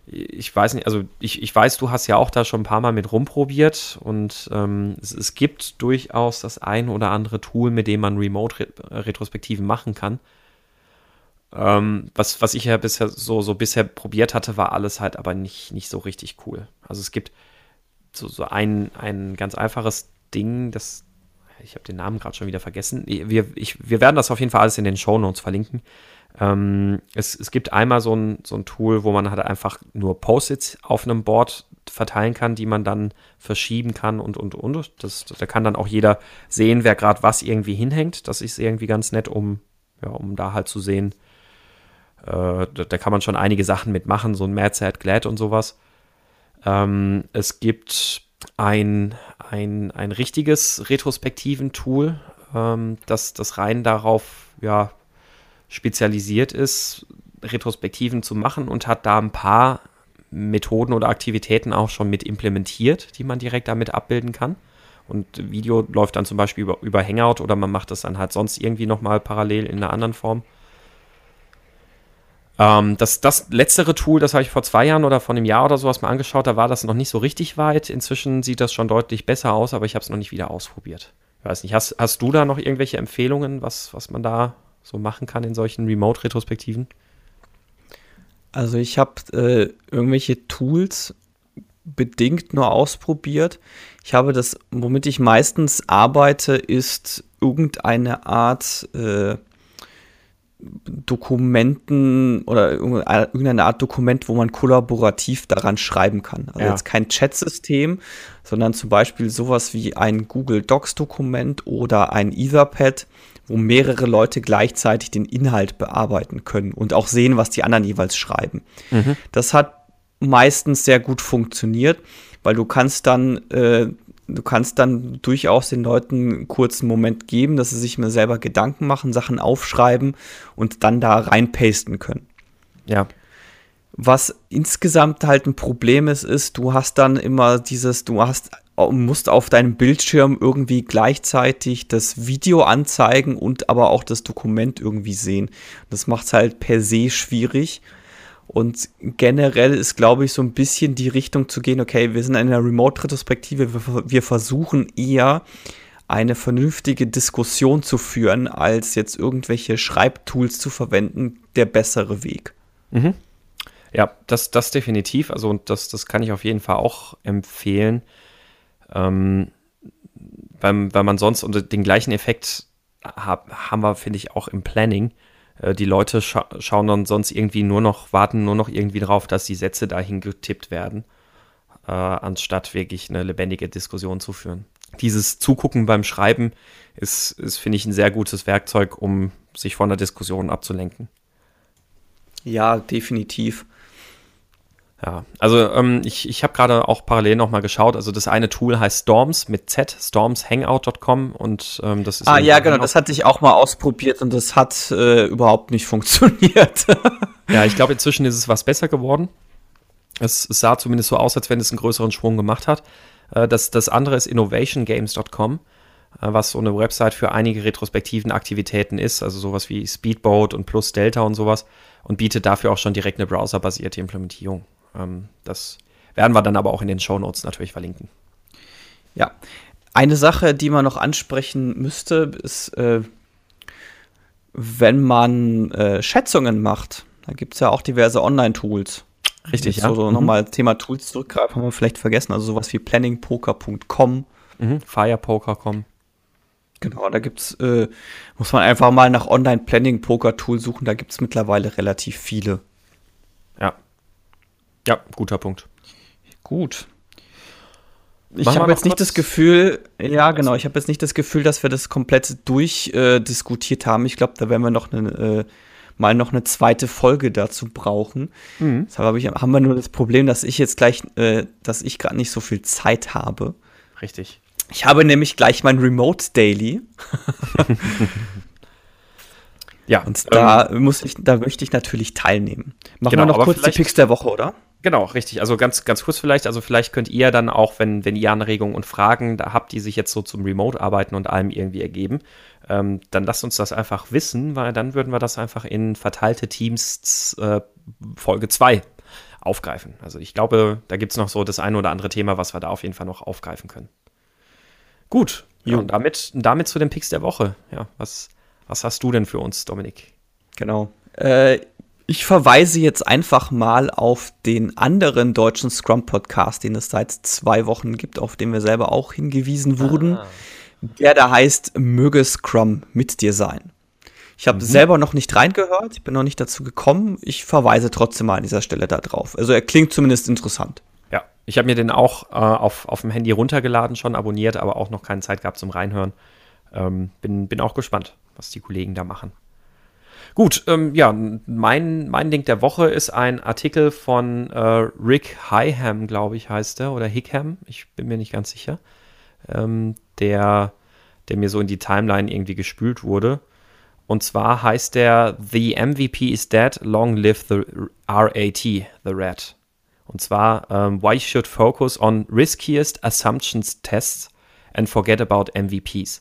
Ich weiß nicht, also ich, ich weiß, du hast ja auch da schon ein paar Mal mit rumprobiert und ähm, es, es gibt durchaus das ein oder andere Tool, mit dem man Remote-Retrospektiven machen kann. Ähm, was, was ich ja bisher so, so bisher probiert hatte, war alles halt aber nicht, nicht so richtig cool. Also es gibt so, so ein, ein ganz einfaches Ding, das, ich habe den Namen gerade schon wieder vergessen. Wir, ich, wir werden das auf jeden Fall alles in den Show Notes verlinken. Ähm, es, es gibt einmal so ein, so ein Tool, wo man halt einfach nur Post-its auf einem Board verteilen kann, die man dann verschieben kann und, und, und. Das, da kann dann auch jeder sehen, wer gerade was irgendwie hinhängt. Das ist irgendwie ganz nett, um, ja, um da halt zu sehen, da, da, kann man schon einige Sachen mitmachen, so ein Mad Sad Glad und sowas. Ähm, es gibt ein, ein, ein richtiges Retrospektiven-Tool, ähm, das, das rein darauf ja, spezialisiert ist, Retrospektiven zu machen und hat da ein paar Methoden oder Aktivitäten auch schon mit implementiert, die man direkt damit abbilden kann. Und Video läuft dann zum Beispiel über, über Hangout oder man macht das dann halt sonst irgendwie nochmal parallel in einer anderen Form. Ähm, das, das letztere Tool, das habe ich vor zwei Jahren oder vor einem Jahr oder sowas mal angeschaut, da war das noch nicht so richtig weit. Inzwischen sieht das schon deutlich besser aus, aber ich habe es noch nicht wieder ausprobiert. Weiß nicht, hast, hast du da noch irgendwelche Empfehlungen, was, was man da so machen kann in solchen Remote-Retrospektiven? Also ich habe äh, irgendwelche Tools bedingt nur ausprobiert. Ich habe das, womit ich meistens arbeite, ist irgendeine Art äh, Dokumenten oder irgendeine Art Dokument, wo man kollaborativ daran schreiben kann. Also ja. jetzt kein Chat-System, sondern zum Beispiel sowas wie ein Google Docs-Dokument oder ein Etherpad, wo mehrere Leute gleichzeitig den Inhalt bearbeiten können und auch sehen, was die anderen jeweils schreiben. Mhm. Das hat meistens sehr gut funktioniert, weil du kannst dann äh, du kannst dann durchaus den Leuten einen kurzen Moment geben, dass sie sich mir selber Gedanken machen, Sachen aufschreiben und dann da reinpasten können. Ja. Was insgesamt halt ein Problem ist, ist, du hast dann immer dieses, du hast, musst auf deinem Bildschirm irgendwie gleichzeitig das Video anzeigen und aber auch das Dokument irgendwie sehen. Das macht es halt per se schwierig. Und generell ist, glaube ich, so ein bisschen die Richtung zu gehen, okay, wir sind in einer Remote-Retrospektive, wir, versuchen eher eine vernünftige Diskussion zu führen, als jetzt irgendwelche Schreibtools zu verwenden, der bessere Weg. Mhm. Ja, das, das definitiv. Also, und das, das kann ich auf jeden Fall auch empfehlen. Ähm, weil, weil man sonst unter den gleichen Effekt hab, haben wir, finde ich, auch im Planning äh, die Leute scha schauen dann sonst irgendwie nur noch, warten nur noch irgendwie drauf, dass die Sätze dahin getippt werden, äh, anstatt wirklich eine lebendige Diskussion zu führen. Dieses Zugucken beim Schreiben ist, ist finde ich, ein sehr gutes Werkzeug, um sich von der Diskussion abzulenken. Ja, definitiv. Ja, also ähm, ich, ich habe gerade auch parallel nochmal geschaut. Also das eine Tool heißt Storms mit Z, stormshangout.com und ähm, das ist. Ah ja, genau, das hatte ich auch mal ausprobiert und das hat äh, überhaupt nicht funktioniert. ja, ich glaube, inzwischen ist es was besser geworden. Es, es, sah zumindest so aus, als wenn es einen größeren Schwung gemacht hat. Äh, das, das andere ist innovationgames.com, äh, was so eine Website für einige retrospektiven Aktivitäten ist, also sowas wie Speedboat und Plus Delta und sowas und bietet dafür auch schon direkt eine browserbasierte Implementierung. Ähm, das werden wir dann aber auch in den Show Notes natürlich verlinken. Ja, eine Sache, die man noch ansprechen müsste, ist, äh, wenn man äh, Schätzungen macht. Da gibt es ja auch diverse Online-Tools. Richtig, ja. So, so mhm. nochmal Thema Tools zurückgreifen, haben wir vielleicht vergessen. Also sowas wie planningpoker.com. Mhm. Firepoker.com. Genau, da gibt's, äh, muss man einfach mal nach Online-Planning-Poker-Tool suchen. Da gibt es mittlerweile relativ viele. Ja, guter Punkt. Gut. Ich habe jetzt nicht das Gefühl, ja genau, ich habe jetzt nicht das Gefühl, dass wir das komplett durchdiskutiert äh, haben. Ich glaube, da werden wir noch eine, äh, mal noch eine zweite Folge dazu brauchen. Mhm. Deshalb hab ich, haben wir nur das Problem, dass ich jetzt gleich, äh, dass ich gerade nicht so viel Zeit habe. Richtig. Ich habe nämlich gleich mein Remote Daily. ja. Und da ähm, muss ich, da möchte ich natürlich teilnehmen. Machen genau, wir noch kurz die Picks der Woche, oder? Genau, richtig. Also ganz, ganz kurz vielleicht, also vielleicht könnt ihr dann auch, wenn, wenn ihr Anregungen und Fragen da habt, die sich jetzt so zum Remote-Arbeiten und allem irgendwie ergeben, ähm, dann lasst uns das einfach wissen, weil dann würden wir das einfach in verteilte Teams äh, Folge 2 aufgreifen. Also ich glaube, da gibt es noch so das eine oder andere Thema, was wir da auf jeden Fall noch aufgreifen können. Gut, ja, und damit, damit zu den Picks der Woche. Ja, was, was hast du denn für uns, Dominik? Genau. Äh, ich verweise jetzt einfach mal auf den anderen deutschen Scrum-Podcast, den es seit zwei Wochen gibt, auf den wir selber auch hingewiesen wurden. Ah. Der da heißt Möge Scrum mit dir sein. Ich habe mhm. selber noch nicht reingehört, ich bin noch nicht dazu gekommen. Ich verweise trotzdem mal an dieser Stelle da drauf. Also er klingt zumindest interessant. Ja, ich habe mir den auch äh, auf, auf dem Handy runtergeladen, schon abonniert, aber auch noch keine Zeit gehabt zum Reinhören. Ähm, bin, bin auch gespannt, was die Kollegen da machen. Gut, ähm, ja, mein, mein Ding der Woche ist ein Artikel von äh, Rick Higham, glaube ich, heißt er, oder Hickham, ich bin mir nicht ganz sicher, ähm, der, der mir so in die Timeline irgendwie gespült wurde. Und zwar heißt der The MVP is dead, long live the RAT, the Rat. Und zwar, um, ähm, why should focus on riskiest assumptions tests and forget about MVPs?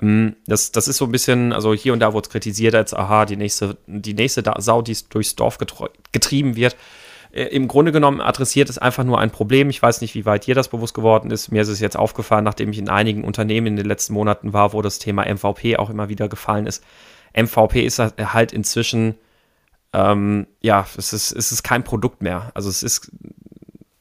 Ähm, das, das ist so ein bisschen, also hier und da wurde es kritisiert, als aha, die nächste, die nächste Sau, die durchs Dorf getrieben wird. Äh, Im Grunde genommen adressiert es einfach nur ein Problem. Ich weiß nicht, wie weit dir das bewusst geworden ist. Mir ist es jetzt aufgefallen, nachdem ich in einigen Unternehmen in den letzten Monaten war, wo das Thema MVP auch immer wieder gefallen ist. MVP ist halt inzwischen, ähm, ja, es ist, es ist kein Produkt mehr. Also es ist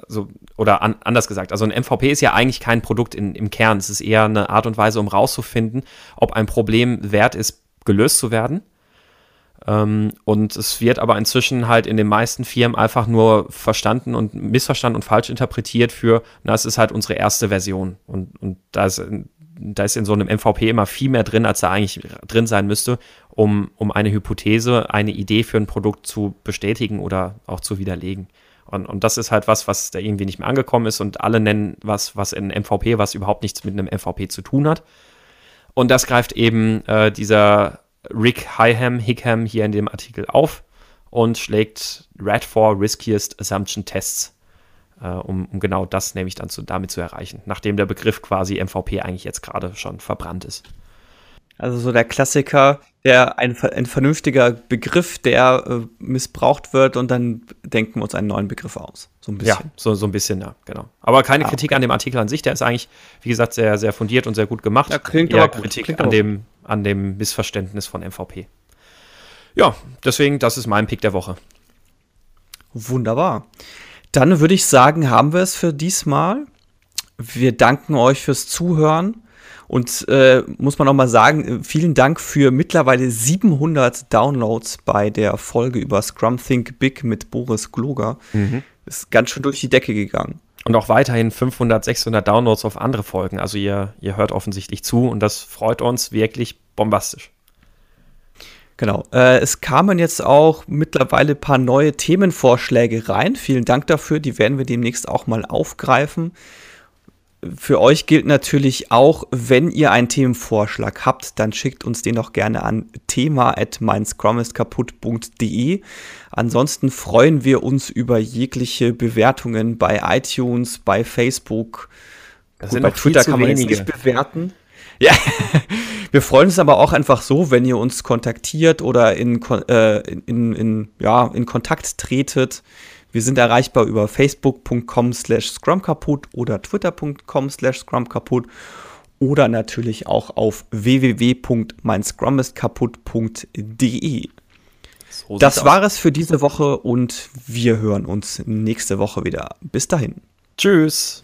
so, oder an, anders gesagt, also ein MVP ist ja eigentlich kein Produkt in, im Kern. Es ist eher eine Art und Weise, um rauszufinden, ob ein Problem wert ist, gelöst zu werden. Ähm, und es wird aber inzwischen halt in den meisten Firmen einfach nur verstanden und missverstanden und falsch interpretiert für, na, es ist halt unsere erste Version. Und, und da, ist, da ist in so einem MVP immer viel mehr drin, als da eigentlich drin sein müsste, um, um eine Hypothese, eine Idee für ein Produkt zu bestätigen oder auch zu widerlegen. Und, und das ist halt was, was da irgendwie nicht mehr angekommen ist und alle nennen was, was in MVP, was überhaupt nichts mit einem MVP zu tun hat. Und das greift eben äh, dieser Rick Higham, Hickham hier in dem Artikel auf und schlägt RAD 4 Riskiest Assumption Tests, äh, um, um, genau das nämlich dann zu, damit zu erreichen, nachdem der Begriff quasi MVP eigentlich jetzt gerade schon verbrannt ist. Also so der Klassiker, der ein, ein vernünftiger Begriff, der äh, missbraucht wird und dann denken wir uns einen neuen Begriff aus. So ein bisschen. Ja, so, so ein bisschen, ja, genau. Aber keine ah, Kritik okay. an dem Artikel an sich, der ist eigentlich, wie gesagt, sehr, sehr fundiert und sehr gut gemacht. Ja, klingt Eher aber gut. Kritik klingt an, dem, an dem Missverständnis von MVP. Ja, deswegen, das ist mein Pick der Woche. Wunderbar. Dann würde ich sagen, haben wir es für diesmal. Wir danken euch fürs Zuhören. Und äh, muss man auch mal sagen, vielen Dank für mittlerweile 700 Downloads bei der Folge über Scrum Think Big mit Boris Gloger. Mhm. Ist ganz schön durch die Decke gegangen. Und auch weiterhin 500, 600 Downloads auf andere Folgen. Also ihr, ihr hört offensichtlich zu und das freut uns wirklich bombastisch. Genau. Äh, es kamen jetzt auch mittlerweile ein paar neue Themenvorschläge rein. Vielen Dank dafür. Die werden wir demnächst auch mal aufgreifen für euch gilt natürlich auch, wenn ihr einen Themenvorschlag habt, dann schickt uns den doch gerne an thema at meinscrummistkaputt.de. Ansonsten freuen wir uns über jegliche Bewertungen bei iTunes, bei Facebook. Gut, bei Twitter kann man jetzt nicht bewerten. Ja, wir freuen uns aber auch einfach so, wenn ihr uns kontaktiert oder in, äh, in, in, ja, in Kontakt tretet. Wir sind erreichbar über facebook.com slash scrumkaputt oder twitter.com slash scrumkaputt oder natürlich auch auf www.meinscrummistkaputt.de. So das war es für diese Woche und wir hören uns nächste Woche wieder. Bis dahin. Tschüss.